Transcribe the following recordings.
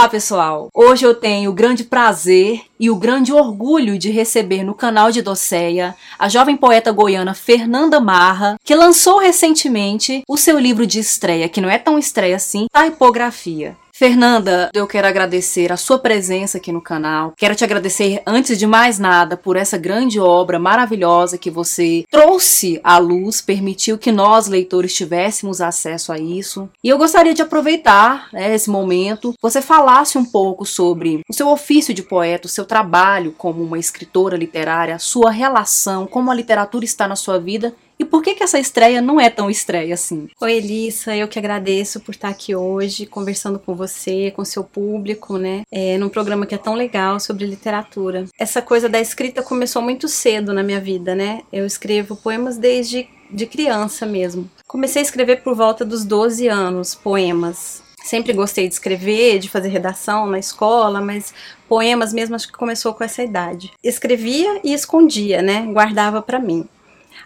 Olá, pessoal! Hoje eu tenho o grande prazer e o grande orgulho de receber no canal de Doceia a jovem poeta goiana Fernanda Marra, que lançou recentemente o seu livro de estreia, que não é tão estreia assim, Taipografia. Fernanda, eu quero agradecer a sua presença aqui no canal. Quero te agradecer, antes de mais nada, por essa grande obra maravilhosa que você trouxe à luz, permitiu que nós, leitores, tivéssemos acesso a isso. E eu gostaria de aproveitar né, esse momento, você falasse um pouco sobre o seu ofício de poeta, o seu trabalho como uma escritora literária, a sua relação, como a literatura está na sua vida e por que, que essa estreia não é tão estreia assim? Oi, Elissa, eu que agradeço por estar aqui hoje conversando com você, com seu público, né? É, num programa que é tão legal sobre literatura. Essa coisa da escrita começou muito cedo na minha vida, né? Eu escrevo poemas desde de criança mesmo. Comecei a escrever por volta dos 12 anos, poemas. Sempre gostei de escrever, de fazer redação na escola, mas poemas mesmo acho que começou com essa idade. Escrevia e escondia, né? Guardava para mim.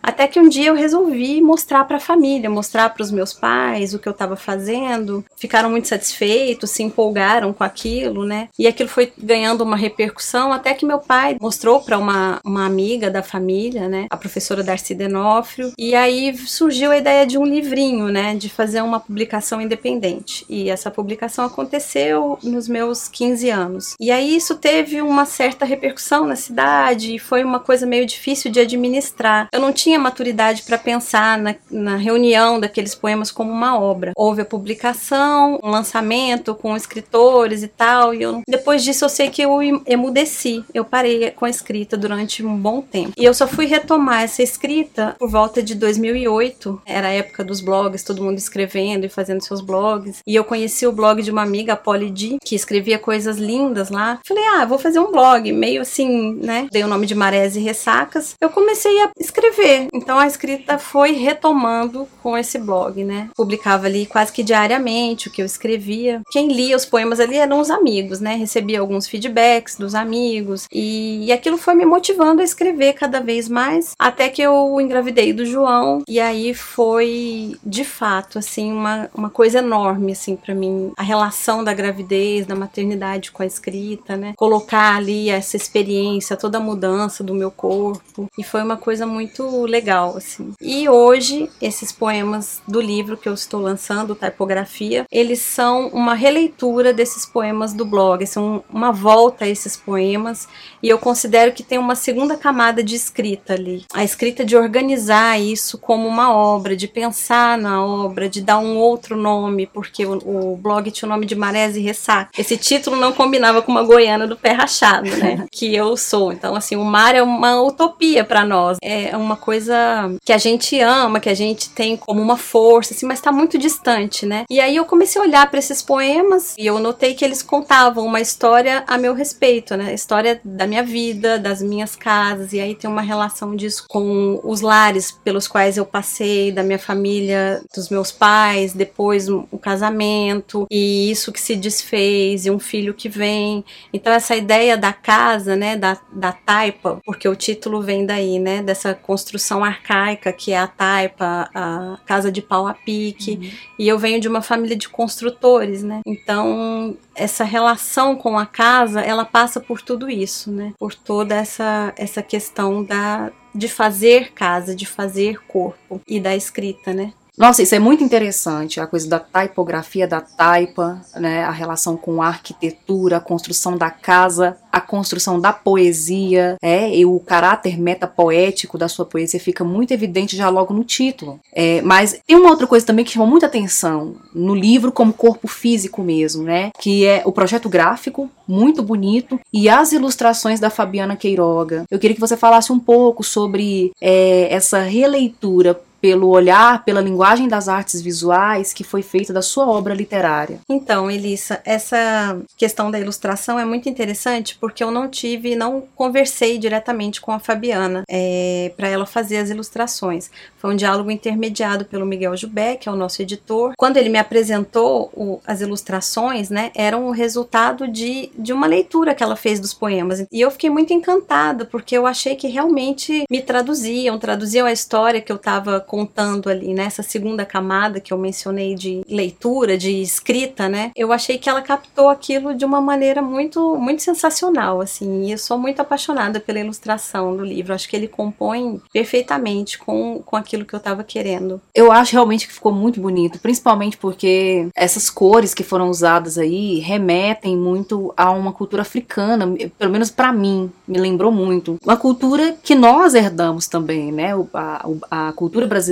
Até que um dia eu resolvi mostrar para a família, mostrar para os meus pais o que eu estava fazendo. Ficaram muito satisfeitos, se empolgaram com aquilo, né? E aquilo foi ganhando uma repercussão até que meu pai mostrou para uma, uma amiga da família, né? A professora Darcy Denófrio. E aí surgiu a ideia de um livrinho, né? De fazer uma publicação independente. E essa publicação aconteceu nos meus 15 anos. E aí isso teve uma certa repercussão na cidade e foi uma coisa meio difícil de administrar. Eu não tinha tinha maturidade para pensar na, na, reunião daqueles poemas como uma obra. Houve a publicação, um lançamento com escritores e tal, e eu, depois disso eu sei que eu emudeci, eu parei com a escrita durante um bom tempo. E eu só fui retomar essa escrita por volta de 2008, era a época dos blogs, todo mundo escrevendo e fazendo seus blogs, e eu conheci o blog de uma amiga, a Polly D, que escrevia coisas lindas lá. Falei, ah, vou fazer um blog, meio assim, né? Dei o nome de Marés e Ressacas. Eu comecei a escrever então a escrita foi retomando com esse blog, né? Publicava ali quase que diariamente o que eu escrevia. Quem lia os poemas ali eram os amigos, né? Recebia alguns feedbacks dos amigos e, e aquilo foi me motivando a escrever cada vez mais, até que eu engravidei do João e aí foi de fato assim uma, uma coisa enorme assim para mim a relação da gravidez, da maternidade com a escrita, né? Colocar ali essa experiência, toda a mudança do meu corpo e foi uma coisa muito legal, assim. E hoje, esses poemas do livro que eu estou lançando, Typografia, eles são uma releitura desses poemas do blog, são uma volta a esses poemas, e eu considero que tem uma segunda camada de escrita ali. A escrita de organizar isso como uma obra, de pensar na obra, de dar um outro nome, porque o, o blog tinha o nome de Marés e Ressaca. Esse título não combinava com uma goiana do pé rachado, né? que eu sou. Então, assim, o mar é uma utopia para nós. É uma coisa coisa que a gente ama, que a gente tem como uma força, assim, mas tá muito distante, né? E aí eu comecei a olhar para esses poemas e eu notei que eles contavam uma história a meu respeito, né? História da minha vida, das minhas casas, e aí tem uma relação disso com os lares pelos quais eu passei, da minha família, dos meus pais, depois o casamento, e isso que se desfez, e um filho que vem. Então, essa ideia da casa, né, da, da taipa, porque o título vem daí, né, dessa construção construção arcaica, que é a taipa, a casa de pau a pique, uhum. e eu venho de uma família de construtores, né? Então, essa relação com a casa, ela passa por tudo isso, né? Por toda essa essa questão da de fazer casa, de fazer corpo e da escrita, né? Nossa, isso é muito interessante, a coisa da tipografia da taipa, né, a relação com a arquitetura, a construção da casa, a construção da poesia, é, e o caráter metapoético da sua poesia fica muito evidente já logo no título. É, mas tem uma outra coisa também que chama muita atenção no livro como corpo físico mesmo, né, que é o projeto gráfico, muito bonito, e as ilustrações da Fabiana Queiroga. Eu queria que você falasse um pouco sobre é, essa releitura pelo olhar, pela linguagem das artes visuais que foi feita da sua obra literária? Então, Elissa, essa questão da ilustração é muito interessante porque eu não tive, não conversei diretamente com a Fabiana é, para ela fazer as ilustrações. Foi um diálogo intermediado pelo Miguel Jubé, que é o nosso editor. Quando ele me apresentou o, as ilustrações, né, eram o resultado de, de uma leitura que ela fez dos poemas. E eu fiquei muito encantada porque eu achei que realmente me traduziam, traduziam a história que eu estava contando ali, nessa segunda camada que eu mencionei de leitura, de escrita, né? Eu achei que ela captou aquilo de uma maneira muito, muito sensacional, assim. E eu sou muito apaixonada pela ilustração do livro. Acho que ele compõe perfeitamente com, com aquilo que eu estava querendo. Eu acho realmente que ficou muito bonito, principalmente porque essas cores que foram usadas aí remetem muito a uma cultura africana, pelo menos para mim, me lembrou muito. Uma cultura que nós herdamos também, né? A, a, cultura brasileira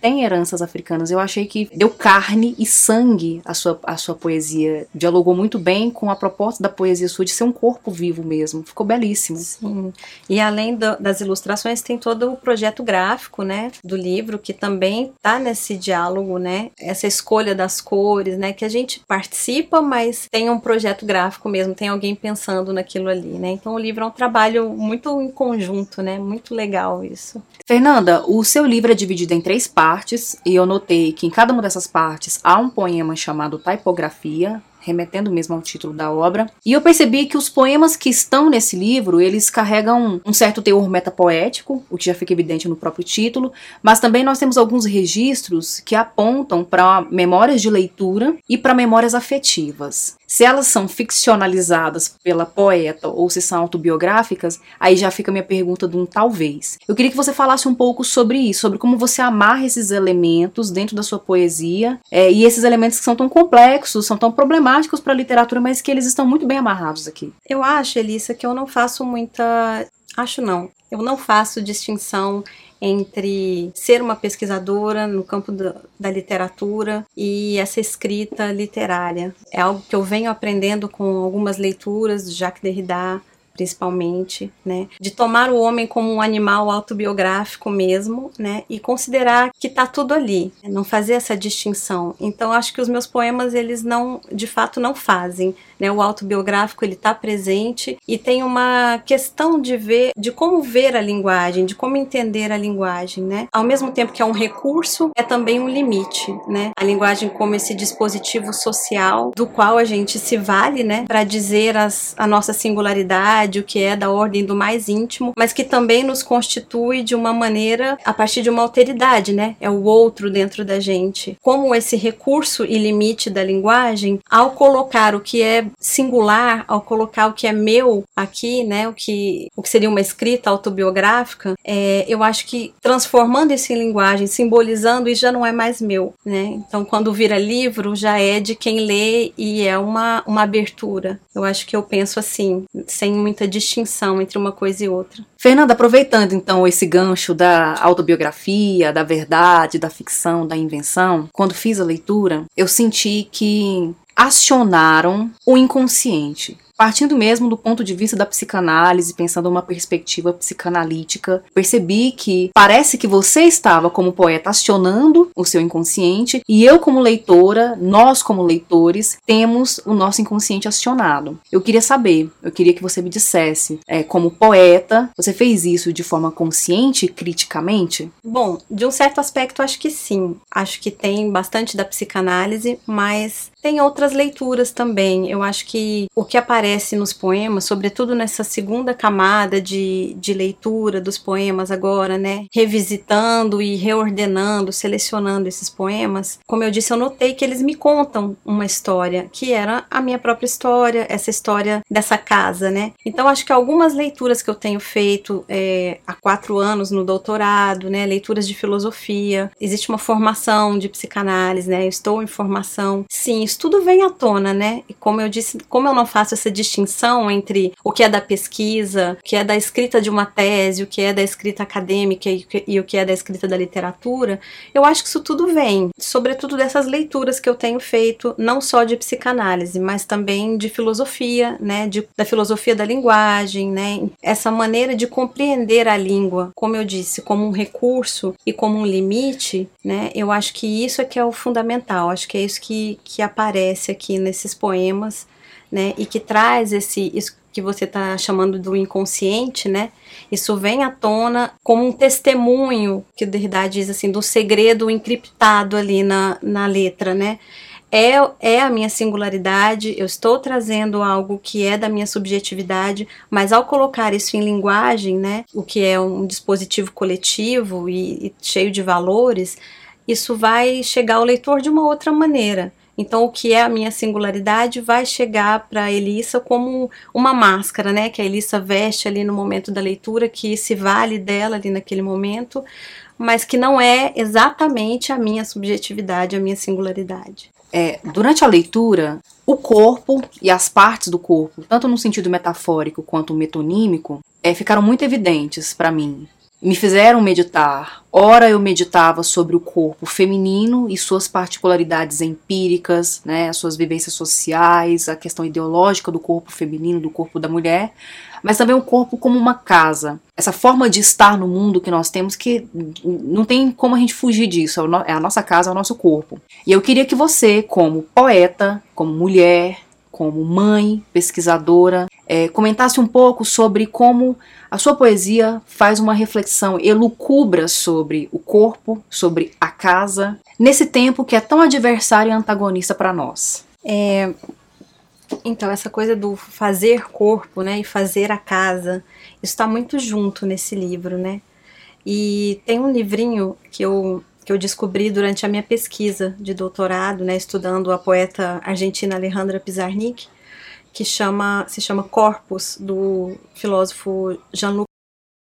tem heranças africanas. Eu achei que deu carne e sangue à sua, à sua poesia. Dialogou muito bem com a proposta da poesia sua de ser um corpo vivo mesmo. Ficou belíssimo. Sim. E além do, das ilustrações, tem todo o projeto gráfico, né? Do livro, que também tá nesse diálogo, né? Essa escolha das cores, né? Que a gente participa, mas tem um projeto gráfico mesmo, tem alguém pensando naquilo ali, né? Então o livro é um trabalho muito em conjunto, né? Muito legal isso. Fernanda, o seu livro é dividido em três partes e eu notei que em cada uma dessas partes há um poema chamado Typografia, remetendo mesmo ao título da obra. E eu percebi que os poemas que estão nesse livro, eles carregam um certo teor metapoético, o que já fica evidente no próprio título, mas também nós temos alguns registros que apontam para memórias de leitura e para memórias afetivas. Se elas são ficcionalizadas pela poeta ou se são autobiográficas, aí já fica minha pergunta de um talvez. Eu queria que você falasse um pouco sobre isso, sobre como você amarra esses elementos dentro da sua poesia é, e esses elementos que são tão complexos, são tão problemáticos para a literatura, mas que eles estão muito bem amarrados aqui. Eu acho, Elissa, que eu não faço muita. Acho não. Eu não faço distinção entre ser uma pesquisadora no campo da, da, literatura e essa escrita literária. É algo que eu venho aprendendo com algumas leituras de Jacques Derrida, principalmente, né, de tomar o homem como um animal autobiográfico mesmo, né, e considerar que tá tudo ali, não fazer essa distinção. Então acho que os meus poemas eles não, de fato, não fazem né? O autobiográfico ele está presente e tem uma questão de ver, de como ver a linguagem, de como entender a linguagem, né? Ao mesmo tempo que é um recurso, é também um limite, né? A linguagem como esse dispositivo social do qual a gente se vale, né, para dizer as, a nossa singularidade, o que é da ordem do mais íntimo, mas que também nos constitui de uma maneira a partir de uma alteridade, né? É o outro dentro da gente. Como esse recurso e limite da linguagem, ao colocar o que é singular ao colocar o que é meu aqui, né, o que, o que seria uma escrita autobiográfica, é, eu acho que transformando isso em linguagem, simbolizando, isso já não é mais meu, né? Então, quando vira livro, já é de quem lê e é uma, uma abertura. Eu acho que eu penso assim, sem muita distinção entre uma coisa e outra. Fernanda, aproveitando então esse gancho da autobiografia, da verdade, da ficção, da invenção, quando fiz a leitura, eu senti que acionaram o inconsciente. Partindo mesmo do ponto de vista da psicanálise, pensando uma perspectiva psicanalítica, percebi que parece que você estava como poeta acionando o seu inconsciente e eu como leitora, nós como leitores, temos o nosso inconsciente acionado. Eu queria saber, eu queria que você me dissesse, é, como poeta, você fez isso de forma consciente, criticamente? Bom, de um certo aspecto acho que sim. Acho que tem bastante da psicanálise, mas tem outras leituras também. Eu acho que o que aparece nos poemas, sobretudo nessa segunda camada de, de leitura dos poemas agora, né? Revisitando e reordenando, selecionando esses poemas, como eu disse, eu notei que eles me contam uma história, que era a minha própria história, essa história dessa casa, né? Então acho que algumas leituras que eu tenho feito é, há quatro anos no doutorado, né? Leituras de filosofia, existe uma formação de psicanálise, né? Eu estou em formação, sim, isso tudo vem à tona, né? E como eu disse, como eu não faço essa distinção entre o que é da pesquisa, o que é da escrita de uma tese, o que é da escrita acadêmica e, o que é da escrita da literatura, eu acho que isso tudo vem, sobretudo dessas leituras que eu tenho feito, não só de psicanálise, mas também de filosofia, né? De, da filosofia da linguagem, né? Essa maneira de compreender a língua, como eu disse, como um recurso e como um limite, né? Eu acho que isso é que é o fundamental, acho que é isso que, que aparece aqui nesses poemas, né? E que traz esse isso que você está chamando do inconsciente, né? Isso vem à tona como um testemunho, que Derrida diz assim, do segredo encriptado ali na, na letra, né? É, é a minha singularidade, eu estou trazendo algo que é da minha subjetividade, mas ao colocar isso em linguagem, né, o que é um dispositivo coletivo e, e cheio de valores, isso vai chegar ao leitor de uma outra maneira. Então, o que é a minha singularidade vai chegar para a Elissa como uma máscara, né? Que a Elissa veste ali no momento da leitura, que se vale dela ali naquele momento, mas que não é exatamente a minha subjetividade, a minha singularidade. É, durante a leitura, o corpo e as partes do corpo, tanto no sentido metafórico quanto metonímico, é, ficaram muito evidentes para mim me fizeram meditar. Ora eu meditava sobre o corpo feminino e suas particularidades empíricas, né, as suas vivências sociais, a questão ideológica do corpo feminino, do corpo da mulher, mas também o corpo como uma casa. Essa forma de estar no mundo que nós temos que não tem como a gente fugir disso, é, é a nossa casa, é o nosso corpo. E eu queria que você, como poeta, como mulher, como mãe, pesquisadora, é, comentasse um pouco sobre como a sua poesia faz uma reflexão elucubra sobre o corpo, sobre a casa, nesse tempo que é tão adversário e antagonista para nós. É, então, essa coisa do fazer corpo, né, e fazer a casa, isso está muito junto nesse livro, né? E tem um livrinho que eu que eu descobri durante a minha pesquisa de doutorado, né, estudando a poeta argentina Alejandra Pizarnik, que chama, se chama Corpus, do filósofo Jean-Luc